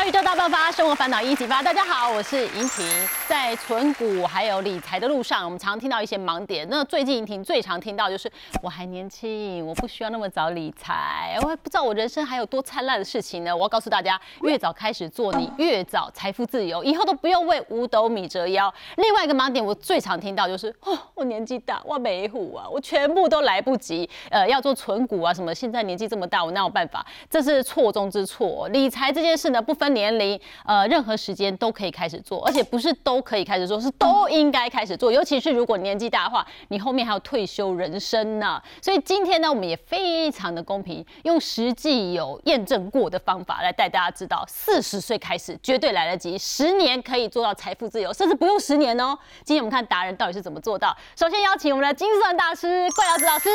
小宇宙大爆发，生活烦恼一起发。大家好，我是莹婷。在存股还有理财的路上，我们常听到一些盲点。那最近莹婷最常听到就是我还年轻，我不需要那么早理财。我还不知道我人生还有多灿烂的事情呢。我要告诉大家，越早开始做，你越早财富自由，以后都不用为五斗米折腰。另外一个盲点，我最常听到就是哦，我年纪大，我没虎啊，我全部都来不及。呃，要做存股啊什么，现在年纪这么大，我哪有办法？这是错中之错。理财这件事呢，不分年龄，呃，任何时间都可以开始做，而且不是都可以开始做，是都应该开始做。尤其是如果年纪大的话，你后面还有退休人生呢。所以今天呢，我们也非常的公平，用实际有验证过的方法来带大家知道，四十岁开始绝对来得及，十年可以做到财富自由，甚至不用十年哦。今天我们看达人到底是怎么做到。首先邀请我们的精算大师怪老子老师，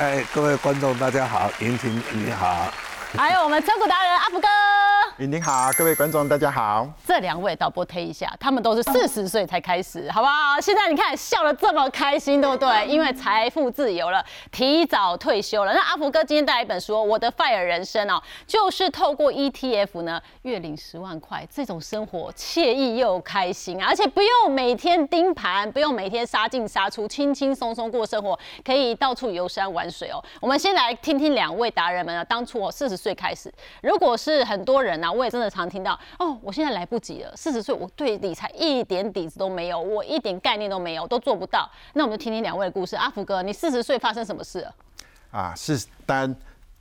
哎，各位观众大家好，莹婷你好。还有我们车股达人阿福哥，您好，各位观众大家好。这两位导播推一下，他们都是四十岁才开始，好不好？现在你看笑得这么开心，对不对？因为财富自由了，提早退休了。那阿福哥今天带来一本书，我的 FIRE 人生哦，就是透过 ETF 呢，月领十万块，这种生活惬意又开心啊，而且不用每天盯盘，不用每天杀进杀出，轻轻松松过生活，可以到处游山玩水哦。我们先来听听两位达人们啊，当初我四十。岁开始，如果是很多人呢，我也真的常听到哦，我现在来不及了，四十岁我对理财一点底子都没有，我一点概念都没有，都做不到。那我们就听听两位的故事。阿福哥，你四十岁发生什么事了？啊，是单。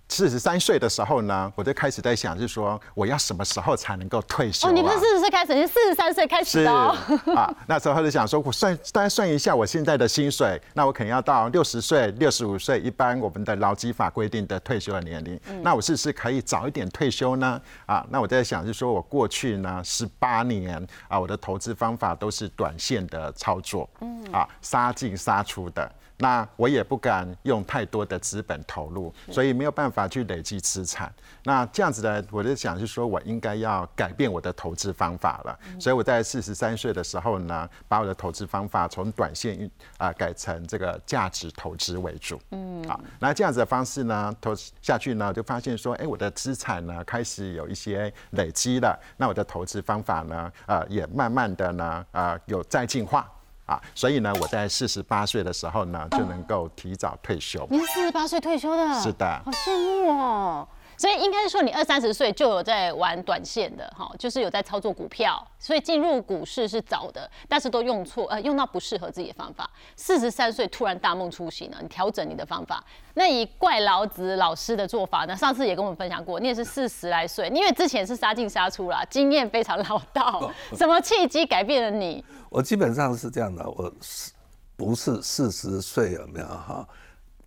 四十三岁的时候呢，我就开始在想，就是说我要什么时候才能够退休？哦，你不是四十岁开始，你是四十三岁开始的。啊，那时候就想说，我算大家算一下我现在的薪水，那我肯定要到六十岁、六十五岁，一般我们的劳基法规定的退休的年龄。那我是不是可以早一点退休呢？啊，那我在想，就是说我过去呢十八年啊，我的投资方法都是短线的操作，嗯，啊，杀进杀出的。那我也不敢用太多的资本投入，所以没有办法去累积资产。那这样子呢，我就想是说我应该要改变我的投资方法了。所以我在四十三岁的时候呢，把我的投资方法从短线运啊改成这个价值投资为主。嗯，好，那这样子的方式呢，投下去呢，就发现说，哎，我的资产呢开始有一些累积了。那我的投资方法呢，呃，也慢慢的呢，啊，有再进化。啊，所以呢，我在四十八岁的时候呢，就能够提早退休。您是四十八岁退休的？是的。好羡慕哦。所以应该是说，你二三十岁就有在玩短线的，哈，就是有在操作股票，所以进入股市是早的，但是都用错，呃，用到不适合自己的方法。四十三岁突然大梦初醒了，你调整你的方法。那以怪老子老师的做法呢？上次也跟我们分享过，你也是四十来岁，因为之前是杀进杀出啦，经验非常老道。什么契机改变了你？我基本上是这样的，我是不是四十岁有没有哈？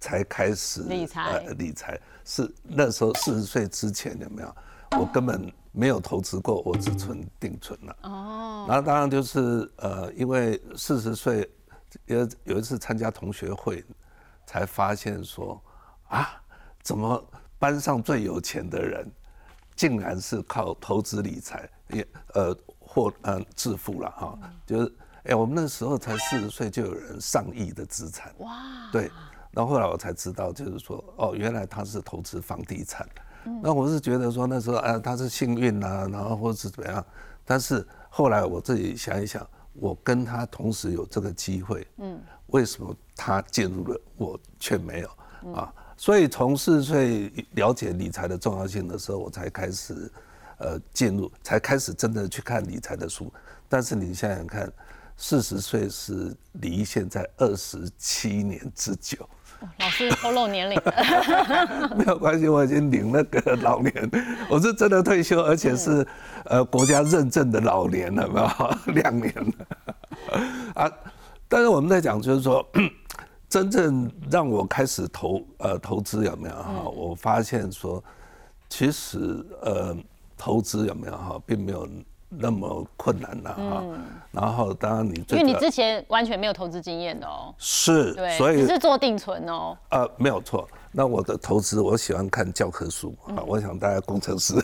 才开始理财，理财是那时候四十岁之前有没有？我根本没有投资过，我只存定存了。哦，然后当然就是呃，因为四十岁有有一次参加同学会，才发现说啊，怎么班上最有钱的人，竟然是靠投资理财也呃获呃致富了哈？就是哎，我们那时候才四十岁，就有人上亿的资产。哇，对。然后后来我才知道，就是说，哦，原来他是投资房地产。那我是觉得说那时候，啊，他是幸运呐，然后或者是怎么样。但是后来我自己想一想，我跟他同时有这个机会，嗯，为什么他进入了，我却没有啊？所以从四十岁了解理财的重要性的时候，我才开始，呃，进入，才开始真的去看理财的书。但是你想想看，四十岁是离现在二十七年之久。老师透露年龄，没有关系，我已经领那个老年，我是真的退休，而且是呃国家认证的老年了，没有 两年了啊。但是我们在讲，就是说，真正让我开始投呃投资有没有哈？我发现说，其实呃投资有没有哈，并没有。那么困难了哈，然后当然你因为你之前完全没有投资经验的哦，是，对，所以是做定存哦，呃，没有错。那我的投资，我喜欢看教科书啊，我想大家工程师，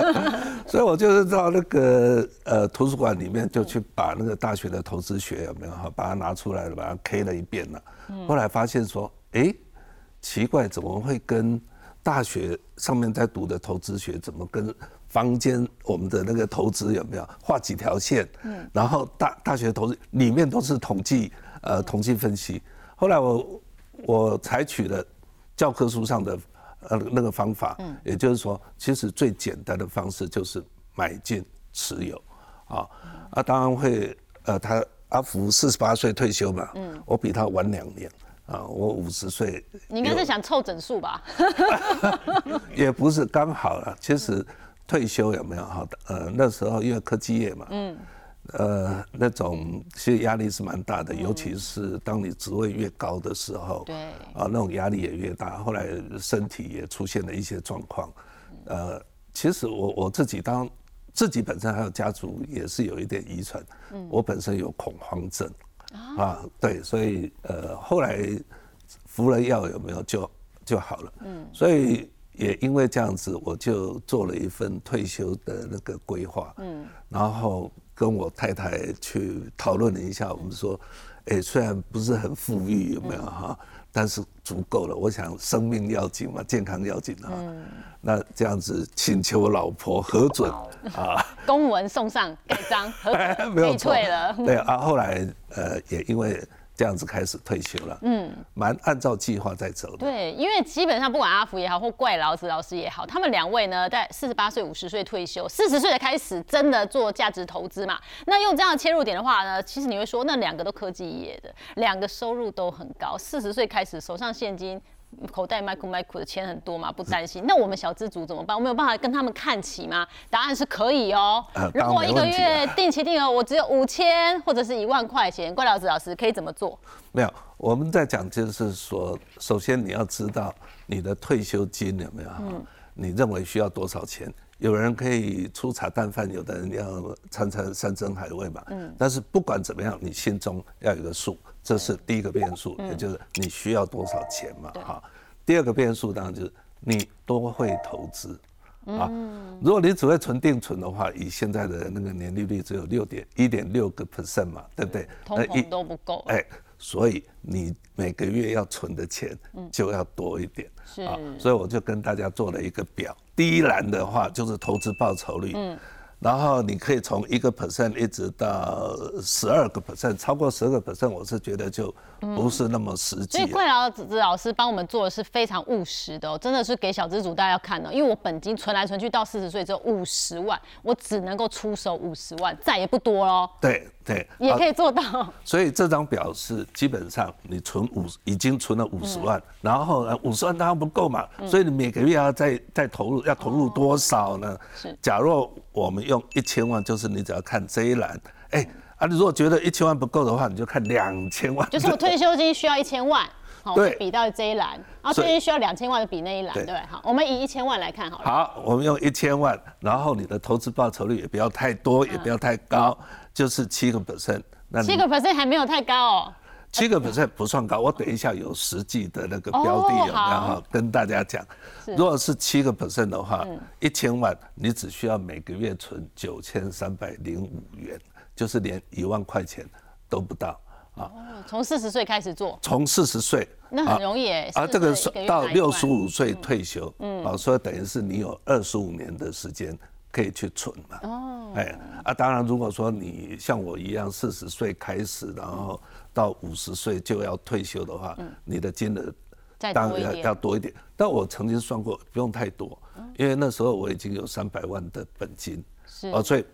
所以我就是到那个呃图书馆里面就去把那个大学的投资学有没有哈，把它拿出来了，把它 K 了一遍了，后来发现说，哎，奇怪，怎么会跟大学上面在读的投资学怎么跟房间我们的那个投资有没有画几条线？嗯，然后大大学投资里面都是统计呃统计分析。后来我我采取了教科书上的呃那个方法，嗯，也就是说，其实最简单的方式就是买进持有，啊啊，当然会呃他阿福四十八岁退休嘛，嗯，我比他晚两年。啊，我五十岁，你应该是想凑整数吧？也不是刚好了，其实退休有没有好的？呃，那时候因为科技业嘛，嗯，呃，那种其实压力是蛮大的，尤其是当你职位越高的时候，对，啊，那种压力也越大。后来身体也出现了一些状况，呃，其实我我自己当自己本身还有家族也是有一点遗传，嗯，我本身有恐慌症。啊，对，所以呃，后来服了药有没有就就好了。嗯，所以也因为这样子，我就做了一份退休的那个规划。嗯，然后跟我太太去讨论了一下，我们说，哎，虽然不是很富裕，有没有哈？但是足够了。我想生命要紧嘛，健康要紧啊。嗯，那这样子请求老婆核准啊，公文送上盖章核准，可以退了。对啊，后来呃也因为。这样子开始退休了，嗯，蛮按照计划在走的。对，因为基本上不管阿福也好，或怪老子老师也好，他们两位呢，在四十八岁、五十岁退休，四十岁的开始真的做价值投资嘛。那用这样的切入点的话呢，其实你会说，那两个都科技业的，两个收入都很高，四十岁开始手上现金。口袋麦克麦克的钱很多嘛，不担心。那我们小资族怎么办？我没有办法跟他们看齐吗？答案是可以哦。如果一个月定期定额我只有五千或者是一万块钱，怪老子老师可以怎么做？没有，我们在讲就是说，首先你要知道你的退休金有没有？嗯。你认为需要多少钱？有人可以粗茶淡饭，有的人要餐餐山珍海味嘛。嗯。但是不管怎么样，你心中要有个数。这是第一个变数，也就是你需要多少钱嘛，哈。第二个变数当然就是你多会投资啊。如果你只会存定存的话，以现在的那个年利率只有六点一点六个 percent 嘛，对不对？通膨都不够。哎，所以你每个月要存的钱就要多一点啊。所以我就跟大家做了一个表，第一栏的话就是投资报酬率。然后你可以从一个 percent 一直到十二个 percent，超过十二个 percent，我是觉得就不是那么实际。所以桂老子老师帮我们做的是非常务实的，真的是给小资主大家要看的。因为我本金存来存去到四十岁只有五十万，我只能够出手五十万，再也不多喽。对对，也可以做到。所以这张表是基本上你存五已经存了五十万，然后五十万当然不够嘛，所以你每个月要再再投入，要投入多少呢？是，假若我们用一千万，就是你只要看这一栏，哎，啊，你如果觉得一千万不够的话，你就看两千万。就是我退休金需要一千万，好，比到这一栏，然后退休金需要两千万，就比那一栏，对，好，我们以一千万来看好了。好，我们用一千万，然后你的投资报酬率也不要太多，也不要太高，就是七个 percent。那七个 percent 还没有太高哦。七个 percent 不算高，我等一下有实际的那个标的有，然后跟大家讲。如果是七个 percent 的话，一千万你只需要每个月存九千三百零五元，就是连一万块钱都不到啊。从四十岁开始做，从四十岁，那很容易啊。这个是到六十五岁退休，嗯，啊，所以等于是你有二十五年的时间可以去存嘛。哦，哎，啊，当然如果说你像我一样四十岁开始，然后到五十岁就要退休的话，你的金额当然要要多一点。但我曾经算过，不用太多，因为那时候我已经有三百万的本金，哦，所以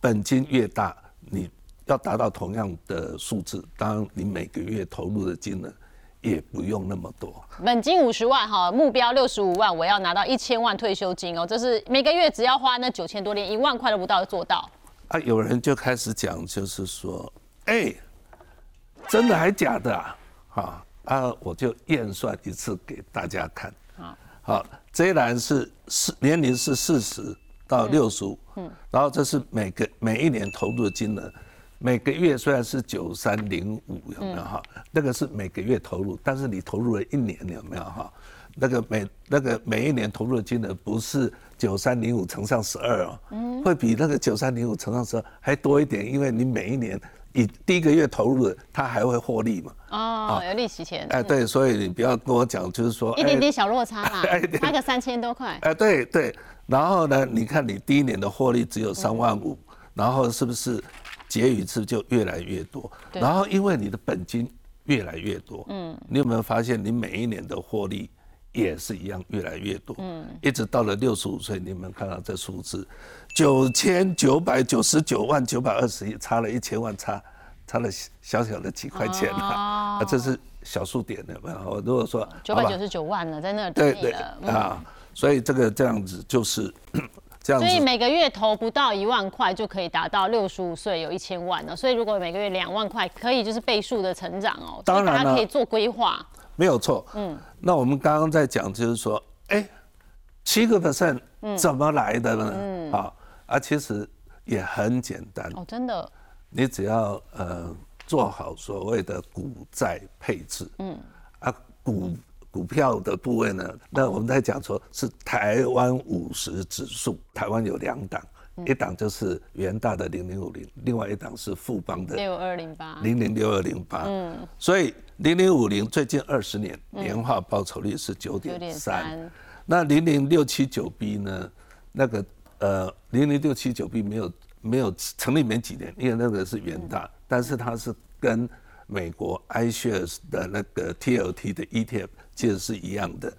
本金越大，你要达到同样的数字，当然你每个月投入的金额也不用那么多。本金五十万哈，目标六十五万，我要拿到一千万退休金哦，这是每个月只要花那九千多，连一万块都不到做到。啊，有人就开始讲，就是说，哎。真的还假的啊？好啊，我就验算一次给大家看。好，好，这一栏是四年龄是四十到六十五，嗯，然后这是每个每一年投入的金额，每个月虽然是九三零五，有没有哈？那个是每个月投入，但是你投入了一年，有没有哈？那个每那个每一年投入的金额不是九三零五乘上十二哦，嗯，会比那个九三零五乘上十二还多一点，因为你每一年。以第一个月投入的，它还会获利嘛？哦，有利息钱。哎，对，所以你不要跟我讲，就是说一点点小落差嘛，差个三千多块。哎，对对，然后呢，你看你第一年的获利只有三万五，然后是不是结余次就越来越多？然后因为你的本金越来越多，嗯，你有没有发现你每一年的获利也是一样越来越多？嗯，一直到了六十五岁，你们看到这数字，九千九百九十九万九百二十一，差了一千万，差差了小小的几块钱啊，这是小数点的没有？如果说九百九十九万了，在那对对啊。所以这个这样子就是 这样子，所以每个月投不到一万块就可以达到六十五岁有一千万了。所以如果每个月两万块，可以就是倍数的成长哦。当然了，可以做规划。没有错。嗯。那我们刚刚在讲，就是说，哎，七个 percent 怎么来的呢？嗯。啊啊，其实也很简单。哦，真的。你只要呃做好所谓的股债配置。嗯。啊，股。股票的部位呢？那我们在讲说是台湾五十指数，台湾有两档，一档就是元大的零零五零，另外一档是富邦的六二零八零零六二零八。嗯，所以零零五零最近二十年年化报酬率是九点三，那零零六七九 B 呢？那个呃零零六七九 B 没有没有成立没几年，因为那个是元大，但是它是跟美国 iShares 的那个 TLT 的 ETF。其实是一样的，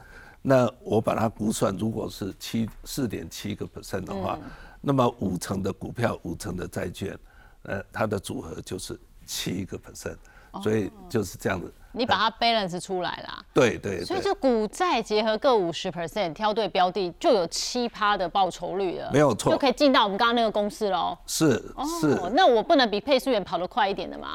那我把它估算，如果是七四点七个 percent 的话，那么五成的股票，五成的债券，呃，它的组合就是七个 percent，所以就是这样子。你把它 balance 出来啦，对对，所以就股债结合各五十 percent，挑对标的就有七趴的报酬率了，没有错，就可以进到我们刚刚那个公司喽。是是，那我不能比配速员跑得快一点的嘛？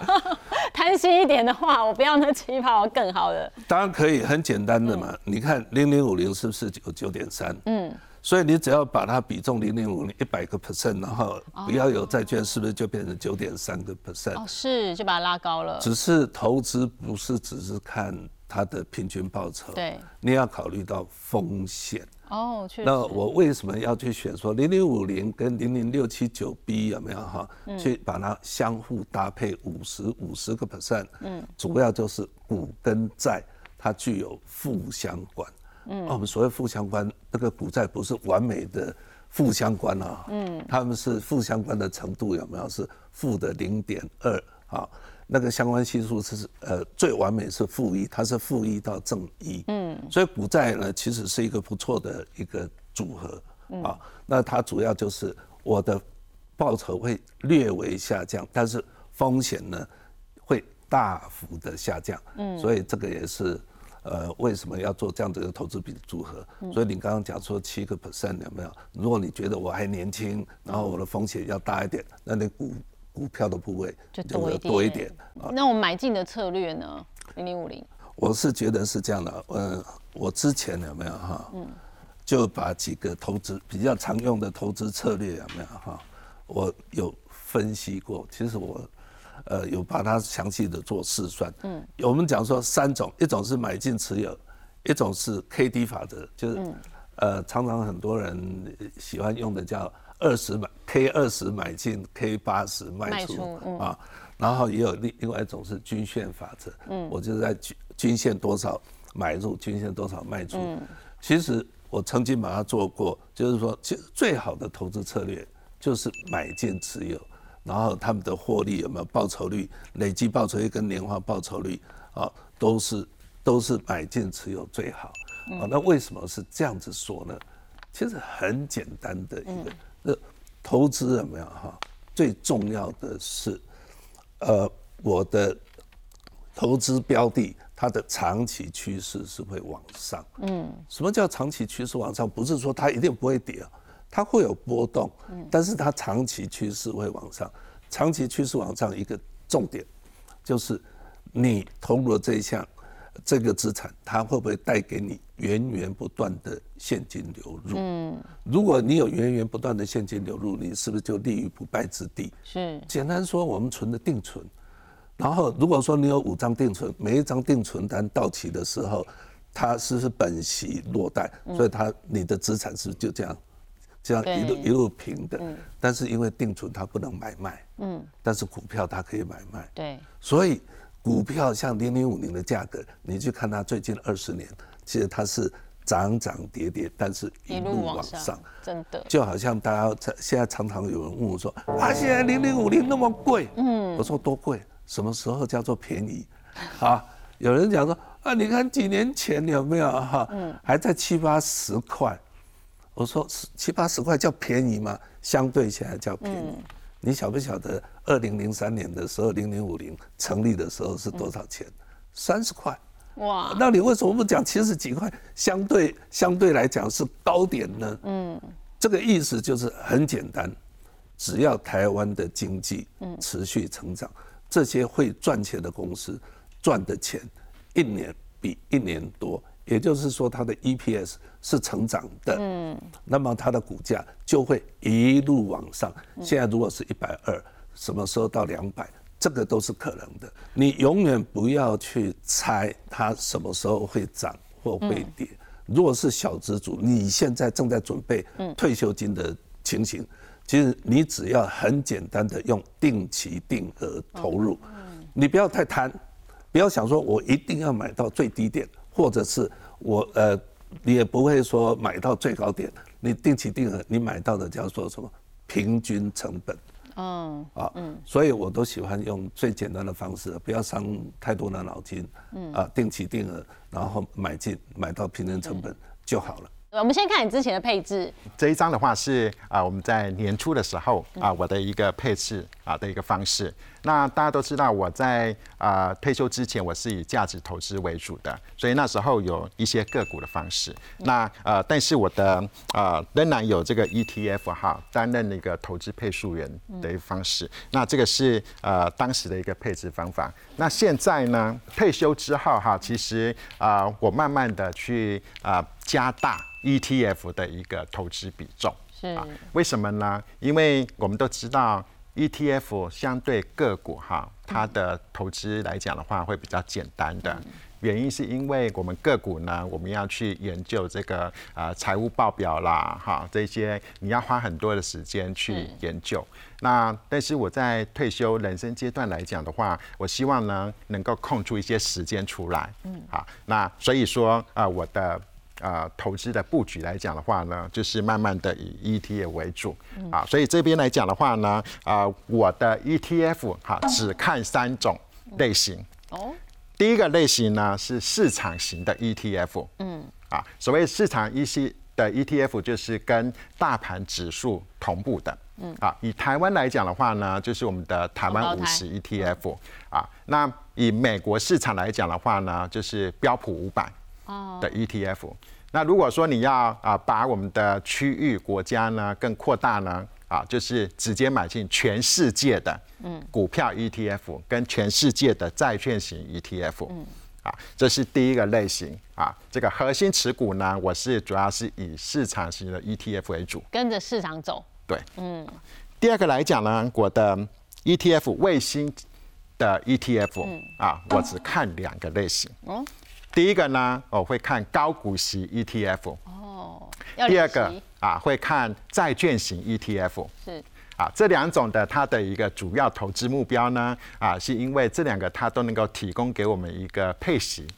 贪心一点的话，我不要那七趴，我更好的。当然可以，很简单的嘛，你看零零五零是不是九九点三？嗯。所以你只要把它比重零零五零一百个 percent，然后不要有债券，是不是就变成九点三个 percent？哦，是，就把它拉高了。只是投资不是只是看它的平均报酬，对，你要考虑到风险。哦，确实。那我为什么要去选说零零五零跟零零六七九 B 有没有哈？去把它相互搭配五十五十个 percent？嗯，主要就是股跟债它具有负相关。嗯，我们所谓负相关，那个股债不是完美的负相关啊，嗯，他们是负相关的程度有没有？是负的零点二啊？那个相关系数是呃最完美是负一，它是负一到正一，嗯，所以股债呢其实是一个不错的一个组合啊。那它主要就是我的报酬会略微下降，但是风险呢会大幅的下降，嗯，所以这个也是。呃，为什么要做这样的一个投资比组合？所以你刚刚讲说七个 percent 有没有？如果你觉得我还年轻，然后我的风险要大一点，那你股股票的部位就多一点。多一点。那我买进的策略呢？零零五零。我是觉得是这样的，呃，我之前有没有哈？嗯。就把几个投资比较常用的投资策略有没有哈？我有分析过，其实我。呃，有把它详细的做试算。嗯，我们讲说三种，一种是买进持有，一种是 K D 法则，就是，呃，常常很多人喜欢用的叫二十买 K 二十买进，K 八十卖出啊。然后也有另另外一种是均线法则。嗯，我就在均均线多少买入，均线多少卖出。嗯，其实我曾经把它做过，就是说，其实最好的投资策略就是买进持有。然后他们的获利有没有报酬率？累计报酬率跟年化报酬率啊，都是都是买进持有最好。啊，那为什么是这样子说呢？其实很简单的一个，那投资有没有哈？最重要的是，呃，我的投资标的它的长期趋势是会往上。嗯，什么叫长期趋势往上？不是说它一定不会跌啊。它会有波动，但是它长期趋势会往上。长期趋势往上，一个重点就是你投入这一项这个资产，它会不会带给你源源不断的现金流入？嗯，如果你有源源不断的现金流入，你是不是就立于不败之地？是。简单说，我们存的定存，然后如果说你有五张定存，每一张定存单到期的时候，它是不是本息落袋？所以它你的资产是不是就这样？这样一路一路平的，但是因为定存它不能买卖，嗯，但是股票它可以买卖，对，所以股票像零零五零的价格，你去看它最近二十年，其实它是涨涨跌跌，但是一路往上，真的。就好像大家在现在常常有人问我说啊，现在零零五零那么贵，嗯，我说多贵？什么时候叫做便宜？啊，有人讲说啊，你看几年前有没有？哈，嗯，还在七八十块，我说七八十块叫便宜吗？相对起来叫便宜。你晓不晓得二零零三年的时候，零零五零成立的时候是多少钱？三十块。哇，那你为什么不讲七十几块？相对相对来讲是高点呢？嗯，这个意思就是很简单，只要台湾的经济持续成长，这些会赚钱的公司赚的钱一年比一年多，也就是说它的 EPS 是成长的，嗯，那么它的股价就会一路往上。现在如果是一百二，什么时候到两百？这个都是可能的，你永远不要去猜它什么时候会涨或会跌。如果是小资主，你现在正在准备退休金的情形，其实你只要很简单的用定期定额投入，你不要太贪，不要想说我一定要买到最低点，或者是我呃，你也不会说买到最高点。你定期定额，你买到的叫做什么平均成本。哦啊，嗯，所以我都喜欢用最简单的方式，不要伤太多的脑筋，嗯啊，定期定额，然后买进买到平均成本就好了。我们先看你之前的配置。这一张的话是啊，我们在年初的时候啊，我的一个配置啊的一个方式。那大家都知道，我在啊退休之前，我是以价值投资为主的，所以那时候有一些个股的方式。那呃，但是我的呃仍然有这个 ETF 哈，担任那个投资配数员的一个方式。那这个是呃当时的一个配置方法。那现在呢，退休之后哈，其实啊我慢慢的去啊加大。ETF 的一个投资比重是啊，为什么呢？因为我们都知道 ETF 相对个股哈，它的投资来讲的话会比较简单的。原因是因为我们个股呢，我们要去研究这个呃财务报表啦，哈这些你要花很多的时间去研究。那但是我在退休人生阶段来讲的话，我希望呢能够空出一些时间出来。嗯，好，那所以说啊我的。啊，投资的布局来讲的话呢，就是慢慢的以 ETF 为主啊，所以这边来讲的话呢，啊，我的 ETF 哈只看三种类型。哦，第一个类型呢是市场型的 ETF。嗯，啊，所谓市场一些的 ETF 就是跟大盘指数同步的。嗯，啊，以台湾来讲的话呢，就是我们的台湾五十 ETF。啊，那以美国市场来讲的话呢，就是标普五百。的 ETF，那如果说你要啊把我们的区域国家呢更扩大呢啊，就是直接买进全世界的嗯股票 ETF 跟全世界的债券型 ETF，嗯啊，这是第一个类型啊。这个核心持股呢，我是主要是以市场型的 ETF 为主，跟着市场走。对，嗯。第二个来讲呢，我的 ETF 卫星的 ETF 啊，我只看两个类型。哦。第一个呢，我会看高股息 ETF。哦。第二个啊，会看债券型 ETF。是。啊，这两种的它的一个主要投资目标呢，啊，是因为这两个它都能够提供给我们一个配息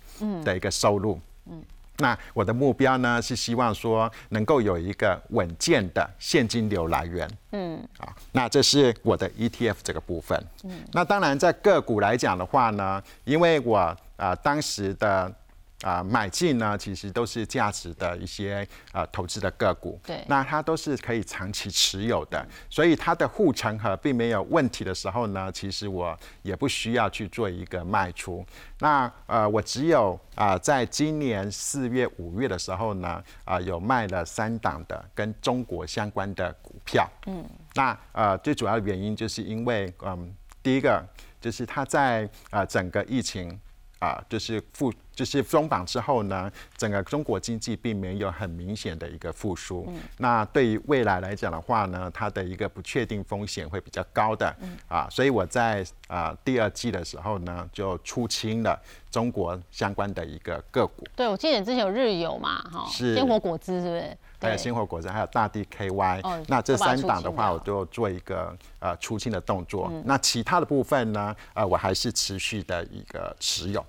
的一个收入。嗯。那我的目标呢，是希望说能够有一个稳健的现金流来源。嗯。啊，那这是我的 ETF 这个部分。嗯。那当然，在个股来讲的话呢，因为我啊当时的啊，买进呢，其实都是价值的一些呃投资的个股，对，那它都是可以长期持有的，所以它的护城河并没有问题的时候呢，其实我也不需要去做一个卖出。那呃，我只有啊，在今年四月、五月的时候呢，啊，有卖了三档的跟中国相关的股票。嗯，那呃，最主要的原因就是因为嗯，第一个就是它在啊整个疫情。啊，就是复就是松绑之后呢，整个中国经济并没有很明显的一个复苏。嗯。那对于未来来讲的话呢，它的一个不确定风险会比较高的。嗯。啊，所以我在啊第二季的时候呢，就出清了中国相关的一个个股。对，我记得之前有日游嘛，哈。是。鲜活果汁是不是？还有鲜活果汁，还有大地 KY。哦。那这三档的话，我就做一个呃出清的动作。嗯。那其他的部分呢，呃，我还是持续的一个持有。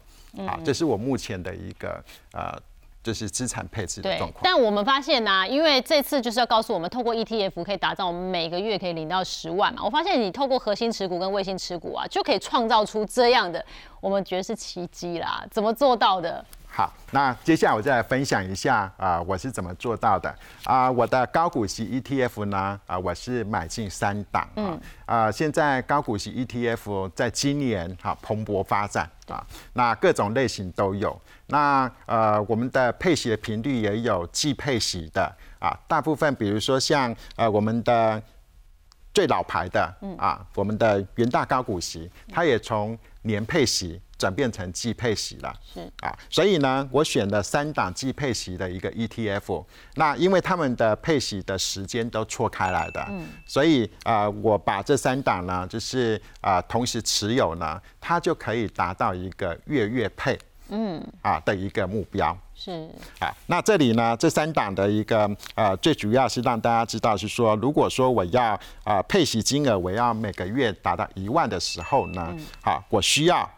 好，这是我目前的一个呃就是资产配置的状况。但我们发现呢，因为这次就是要告诉我们，透过 ETF 可以打造我们每个月可以领到十万嘛。我发现你透过核心持股跟卫星持股啊，就可以创造出这样的，我们觉得是奇迹啦。怎么做到的？好，那接下来我再来分享一下啊，我是怎么做到的啊？我的高股息 ETF 呢啊，我是买进三档啊啊，现在高股息 ETF 在今年哈蓬勃发展啊，那各种类型都有。那呃，我们的配息的频率也有季配息的啊，大部分比如说像呃我们的最老牌的啊，我们的元大高股息，它也从年配息。转变成季配息了，是啊，所以呢，我选了三档季配息的一个 ETF。那因为他们的配息的时间都错开来的，嗯，所以啊，我把这三档呢，就是啊，同时持有呢，它就可以达到一个月月配，嗯，啊的一个目标。是啊，那这里呢，这三档的一个呃，最主要是让大家知道是说，如果说我要啊配息金额我要每个月达到一万的时候呢，好，我需要。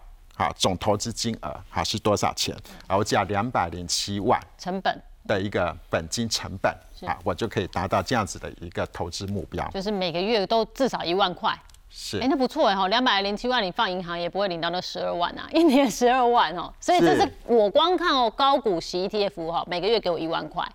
好，总投资金额好是多少钱？啊，我加两百零七万成本的一个本金成本，啊，我就可以达到这样子的一个投资目标，就是每个月都至少一万块。是，哎，那不错哎哈，两百零七万你放银行也不会领到那十二万啊，一年十二万哦，所以这是我光看哦高股息 ETF 哈，每个月给我一万块。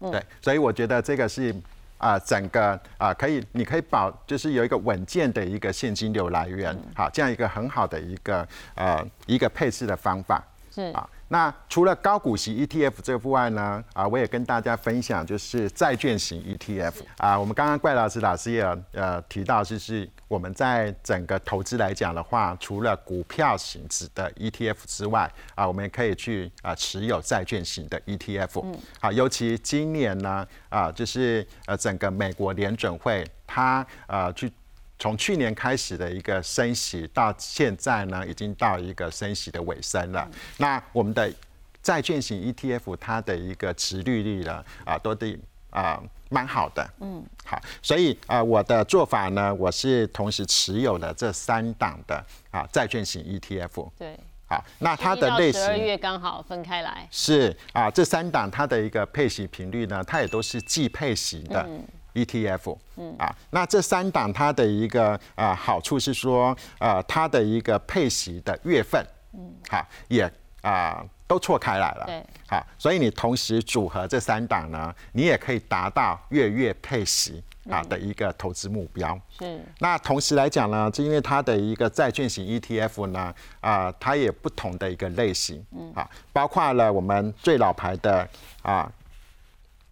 对，所以我觉得这个是。啊，整个啊，可以，你可以保，就是有一个稳健的一个现金流来源，好，这样一个很好的一个呃一个配置的方法，是啊。那除了高股息 ETF 这部外呢，啊，我也跟大家分享，就是债券型 ETF 啊。我们刚刚怪老师老师也呃提到，就是我们在整个投资来讲的话，除了股票型质的 ETF 之外，啊，我们也可以去啊持有债券型的 ETF。嗯。好，尤其今年呢，啊，就是呃整个美国联准会它呃去。从去年开始的一个升息，到现在呢，已经到一个升息的尾声了。那我们的债券型 ETF，它的一个持利率呢，啊，都得啊蛮好的。嗯，好，所以啊，我的做法呢，我是同时持有了这三档的啊债券型 ETF。对，好，那它的类型十二月刚好分开来。是啊，这三档它的一个配息频率呢，它也都是季配息的。ETF，嗯啊，那这三档它的一个啊好处是说，呃，它的一个配息的月份，嗯，好，也啊都错开来了，对，好，所以你同时组合这三档呢，你也可以达到月月配息啊的一个投资目标。是，那同时来讲呢，就因为它的一个债券型 ETF 呢，啊，它也不同的一个类型，嗯。啊，包括了我们最老牌的啊。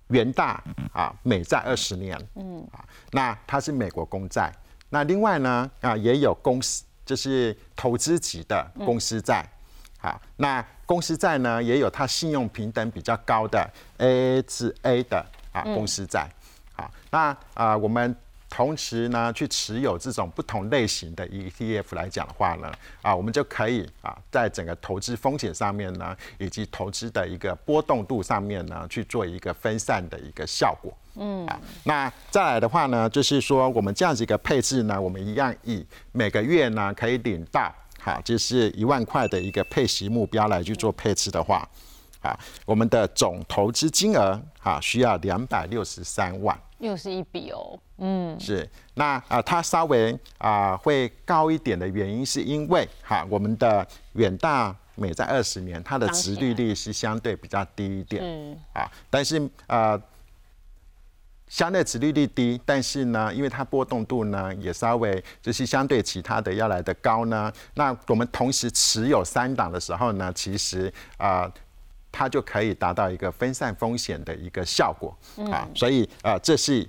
元大啊，美债二十年，嗯。啊，那它是美国公债。那另外呢啊，也有公司，就是投资级的公司债，好，那公司债呢也有它信用平等比较高的 A 至 A 的啊公司债，好，那啊我们。同时呢，去持有这种不同类型的 ETF 来讲的话呢，啊，我们就可以啊，在整个投资风险上面呢，以及投资的一个波动度上面呢，去做一个分散的一个效果。嗯，啊，那再来的话呢，就是说我们这样子一个配置呢，我们一样以每个月呢可以领到好，就是一万块的一个配息目标来去做配置的话，啊，我们的总投资金额啊需要两百六十三万。又是一笔哦，嗯，是那啊，它稍微啊会高一点的原因，是因为哈，我们的远大美在二十年，它的值利率是相对比较低一点，嗯啊，但是啊，相对值利率低，但是呢，因为它波动度呢也稍微就是相对其他的要来的高呢，那我们同时持有三档的时候呢，其实啊。它就可以达到一个分散风险的一个效果啊，所以啊，这是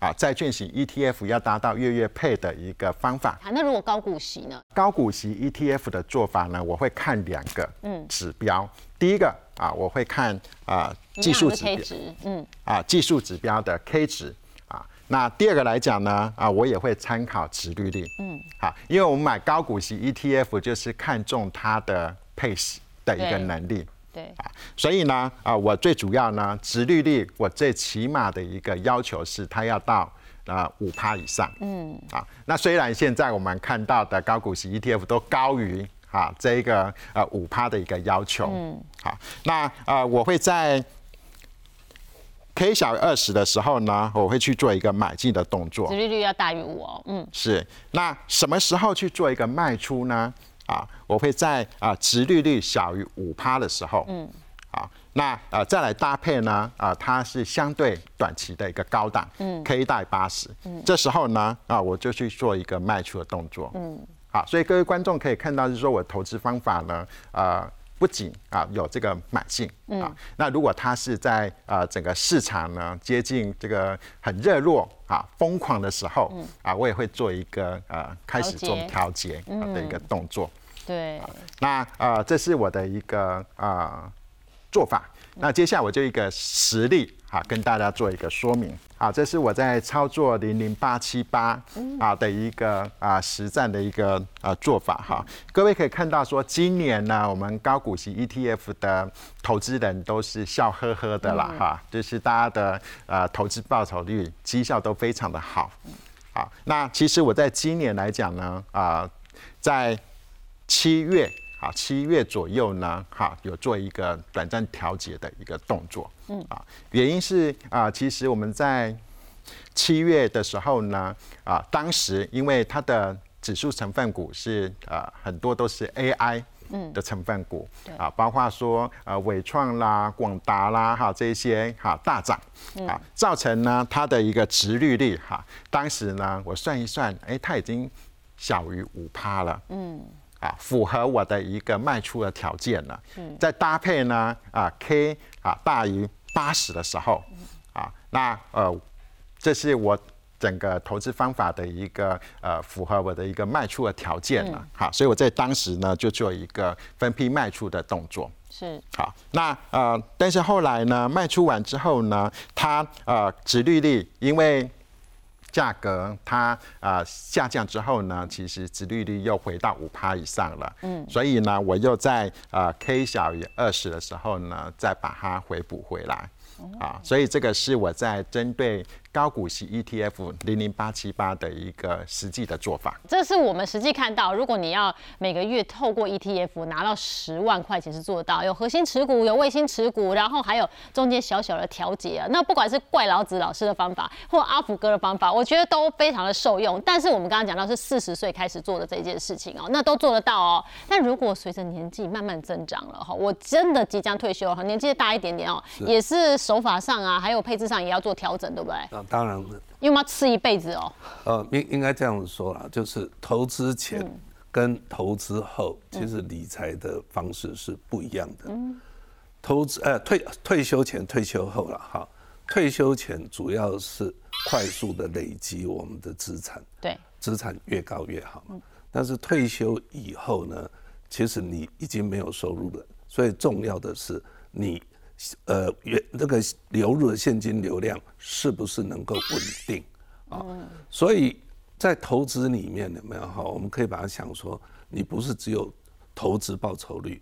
啊债券型 ETF 要达到月月配的一个方法。那如果高股息呢？高股息 ETF 的做法呢，我会看两个嗯指标。第一个啊，我会看啊技术指标，嗯啊技术指标的 K 值啊。那第二个来讲呢啊，我也会参考值率率，嗯好，因为我们买高股息 ETF 就是看中它的配息的一个能力。对啊，所以呢，啊，我最主要呢，殖利率我最起码的一个要求是，它要到啊五趴以上。嗯，啊，那虽然现在我们看到的高股息 ETF 都高于啊这一个呃五趴的一个要求。嗯，好，那呃我会在 K 小于二十的时候呢，我会去做一个买进的动作。殖利率要大于五哦。嗯，是。那什么时候去做一个卖出呢？啊，我会在啊殖利率小于五趴的时候。嗯。好，那呃再来搭配呢？啊，它是相对短期的一个高档，嗯，K 带八十，嗯，这时候呢，啊，我就去做一个卖出的动作，嗯，好，所以各位观众可以看到，就是说我投资方法呢，呃，不仅啊有这个买进，啊，那如果它是在啊整个市场呢接近这个很热络啊疯狂的时候，啊，我也会做一个呃开始做调节的一个动作，对，那呃这是我的一个啊。做法，那接下来我就一个实例啊，跟大家做一个说明。啊，这是我在操作零零八七八啊的一个啊实战的一个啊做法哈。各位可以看到说，今年呢，我们高股息 ETF 的投资人都是笑呵呵的啦哈，就是大家的呃投资报酬率、绩效都非常的好。好，那其实我在今年来讲呢啊，在七月。啊，七月左右呢，哈，有做一个短暂调节的一个动作，嗯，啊，原因是啊，其实我们在七月的时候呢，啊，当时因为它的指数成分股是啊很多都是 AI 嗯。的成分股，啊，包括说呃伟创啦、广达啦，哈这些哈大涨，啊，造成呢它的一个值率率哈，当时呢我算一算，哎，它已经小于五趴了，嗯。啊，符合我的一个卖出的条件了。嗯，再搭配呢，啊，K 啊大于八十的时候，啊，那呃，这是我整个投资方法的一个呃符合我的一个卖出的条件了。好，所以我在当时呢就做一个分批卖出的动作。是。好，那呃，但是后来呢，卖出完之后呢，它呃，殖利率因为。价格它啊下降之后呢，其实殖利率又回到五趴以上了。嗯，所以呢，我又在啊 K 小于二十的时候呢，再把它回补回来。啊，所以这个是我在针对。高股息 ETF 零零八七八的一个实际的做法，这是我们实际看到。如果你要每个月透过 ETF 拿到十万块钱是做到，有核心持股，有卫星持股，然后还有中间小小的调节啊。那不管是怪老子老师的方法，或阿福哥的方法，我觉得都非常的受用。但是我们刚刚讲到是四十岁开始做的这件事情哦，那都做得到哦。但如果随着年纪慢慢增长了哈，我真的即将退休哈，年纪大一点点哦，也是手法上啊，还有配置上也要做调整，对不对？当然，因为要吃一辈子哦。呃，应应该这样子说啦，就是投资前跟投资后，其实理财的方式是不一样的。嗯，投资呃退退休前、退休后了哈。退休前主要是快速的累积我们的资产，对，资产越高越好。嗯，但是退休以后呢，其实你已经没有收入了，所以重要的是你。呃，原那个流入的现金流量是不是能够稳定啊？所以在投资里面有没有哈？我们可以把它想说，你不是只有投资报酬率，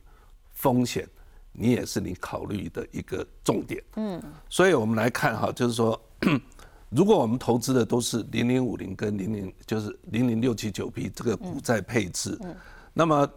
风险你也是你考虑的一个重点。嗯，所以我们来看哈，就是说，如果我们投资的都是零零五零跟零零就是零零六七九 B 这个股债配置，那么。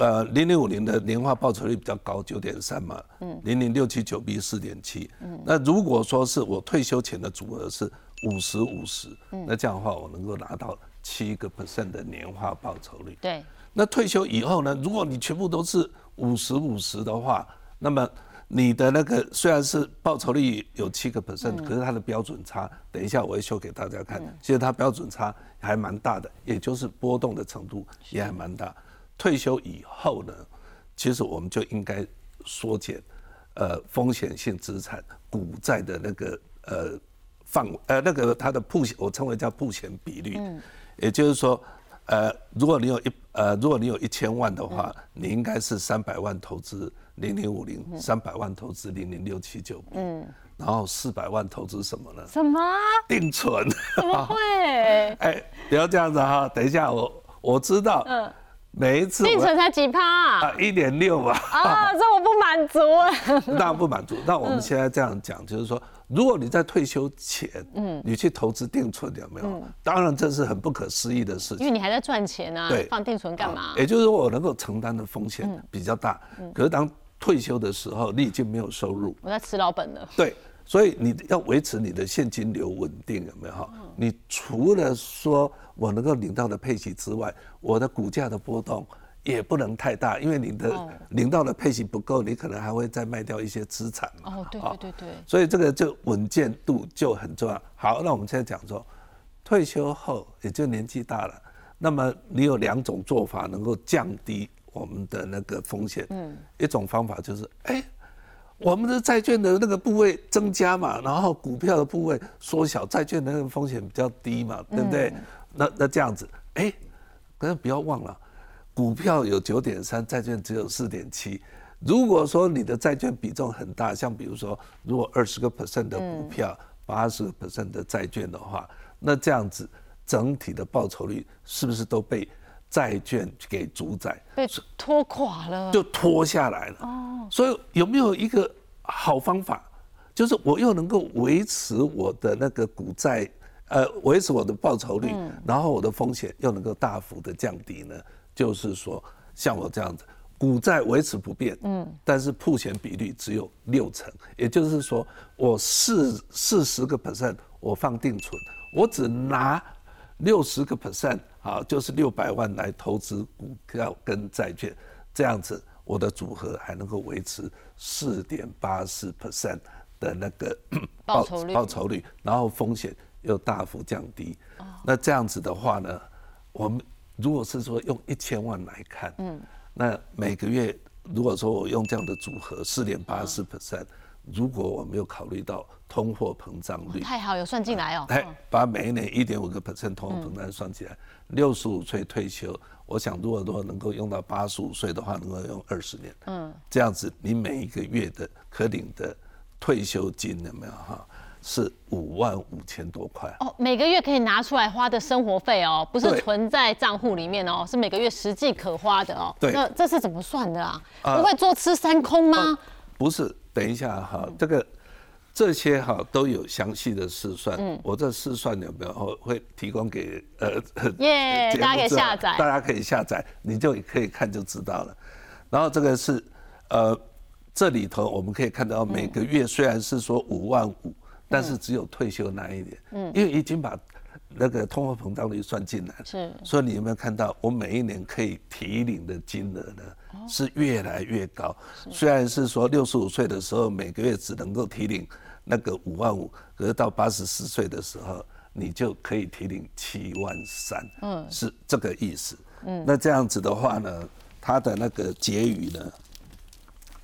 呃，零零五零的年化报酬率比较高，九点三嘛。嗯。零零六七九 B 四点七。嗯。那如果说是我退休前的组合是五十五十，那这样的话我能够拿到七个 percent 的年化报酬率。对。那退休以后呢？如果你全部都是五十五十的话，那么你的那个虽然是报酬率有七个 percent，可是它的标准差，等一下我会秀给大家看。其实它标准差还蛮大的，也就是波动的程度也还蛮大。退休以后呢，其实我们就应该缩减，呃，风险性资产股债的那个呃范呃那个它的铺险，我称为叫铺险比率。嗯。也就是说，呃，如果你有一呃，如果你有一千万的话，你应该是三百万投资零零五零，三百万投资零零六七九。嗯。然后四百万投资什么呢？什么？定存。怎么会？哎，不要这样子哈，等一下我我知道。嗯。每一次定存才几趴啊？一点六吧。啊，这我不满足。当然不满足。那我们现在这样讲，就是说，如果你在退休前，嗯，你去投资定存，有没有？当然这是很不可思议的事情，因为你还在赚钱啊，对放定存干嘛？也就是说，我能够承担的风险比较大。可是当退休的时候，你已经没有收入，我在吃老本了。对，所以你要维持你的现金流稳定，有没有哈？你除了说我能够领到的配息之外，我的股价的波动也不能太大，因为你的哦领到的配息不够，你可能还会再卖掉一些资产嘛。哦，对对对对，所以这个就稳健度就很重要。好，那我们现在讲说，退休后也就年纪大了，那么你有两种做法能够降低我们的那个风险。嗯，一种方法就是，哎、我们的债券的那个部位增加嘛，然后股票的部位缩小，债券的那个风险比较低嘛，对不对？那那这样子，哎、可是不要忘了，股票有九点三，债券只有四点七。如果说你的债券比重很大，像比如说，如果二十个 percent 的股票，八十个 percent 的债券的话，那这样子整体的报酬率是不是都被债券给主宰？被拖垮了。就拖下来了。哦，所以有没有一个好方法，就是我又能够维持我的那个股债，呃，维持我的报酬率，然后我的风险又能够大幅的降低呢？就是说，像我这样子。股债维持不变，嗯，但是铺险比率只有六成，也就是说，我四四十个 percent 我放定存，我只拿六十个 percent 啊，就是六百万来投资股票跟债券，这样子我的组合还能够维持四点八四 percent 的那个 报酬率。报酬率，然后风险又大幅降低。那这样子的话呢，我们如果是说用一千万来看，嗯，那每个月如果说我用这样的组合四点八四 percent，如果我没有考虑到通货膨胀率，太好，有算进来哦。哎，把每一年一点五个 percent 通货膨胀算起来，六十五岁退休，我想如果说能够用到八十五岁的话，能够用二十年，嗯，这样子你每一个月的可领的退休金有没有哈？是五万五千多块。哦，每个月可以拿出来花的生活费哦，不是存在账户里面哦，是每个月实际可花的哦。对那这是怎么算的啊？啊不会坐吃山空吗？不是，等一下哈，这个这些哈都有详细的试算，嗯。我这试算有没有会会提供给呃耶 大家可以下载。大家可以下载，你就可以看就知道了。然后这个是呃这里头我们可以看到每个月虽然是说五万五，但是只有退休那一年，嗯，因为已经把那个通货膨胀率算进来，是所以你有没有看到，我每一年可以提领的金额呢是越来越高？虽然是说六十五岁的时候每个月只能够提领那个五万五，可是到八十四岁的时候，你就可以提领七万三，嗯，是这个意思。嗯，那这样子的话呢，它的那个结余呢，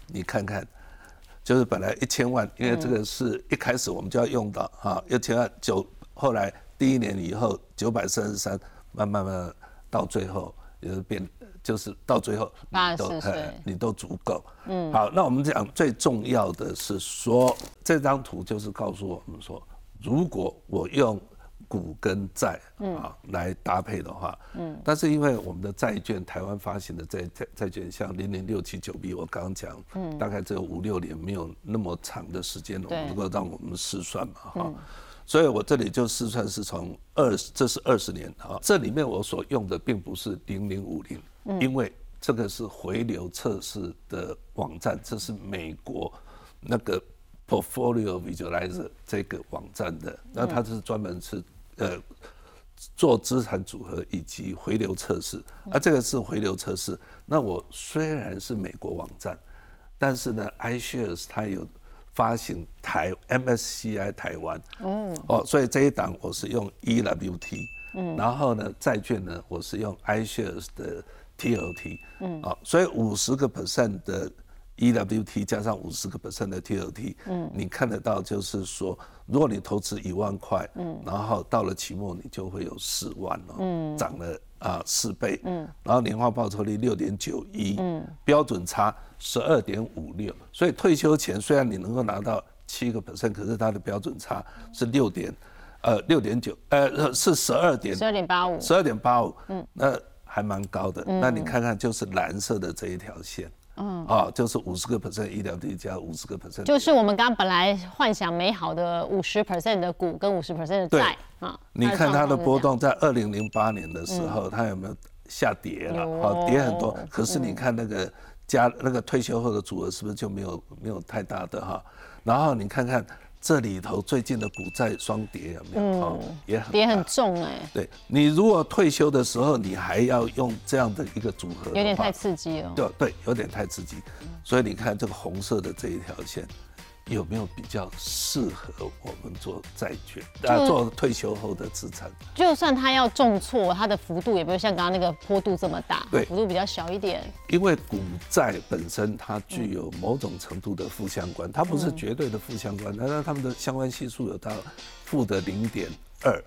你看看。就是本来一千万，因为这个是一开始我们就要用到啊，一千万九，后来第一年以后九百三十三，慢慢慢到最后也是变，就是到最后你都84岁。哎你都足够。嗯，好，那我们讲最重要的是说，这张图就是告诉我们说，如果我用股跟债啊来搭配的话，嗯，但是因为我们的债券，台湾发行的债债债券，像零零六七九 B，我刚刚讲，嗯，大概只有五六年，没有那么长的时间，我对们能够让我们试算嘛，哈。所以我这里就试算是从二，这是二十年啊，这里面我所用的并不是零零五零，因为这个是回流测试的网站，这是美国那个 Portfolio Visualizer 这个网站的，那它是专门是呃做资产组合以及回流测试，啊，这个是回流测试。那我虽然是美国网站，但是呢，iShares 它有发行台 MSCI 台湾，哦，所以这一档我是用 EWT，嗯，然后呢，债券呢，我是用 iShares 的 TLT，嗯，啊，所以五十个 percent 的 EWT 加上五十个 percent 的 TLT，嗯，你看得到就是说，如果你投资一万块，嗯，然后到了期末你就会有四万哦，嗯，涨了啊四倍，嗯，然后年化报酬率六点九一，嗯，标准差十二点五六，所以退休前虽然你能够拿到七个 percent，可是它的标准差是六点，呃六点九，呃是十二点十二点八五。十二点八五，嗯，那还蛮高的。那你看看，就是蓝色的这一条线，嗯，啊，就是五十个 percent 医疗地加五十个 percent，就是我们刚刚本来幻想美好的五十 percent 的股跟五十 percent 的债啊。你看它的波动，在二零零八年的时候，它有没有下跌了？好，跌很多。可是你看那个加那个退休后的组合，是不是就没有没有太大的哈？然后你看看。这里头最近的股债双跌有没有？哦，也很跌很重哎。对你如果退休的时候，你还要用这样的一个组合，有点太刺激了。对对，有点太刺激。所以你看这个红色的这一条线。有没有比较适合我们做债券啊？做退休后的资产？就算它要重挫，它的幅度也不会像刚刚那个坡度这么大，对，幅度比较小一点。因为股债本身它具有某种程度的负相关，它不是绝对的负相关，但是它们的相关系数有到负的零点二，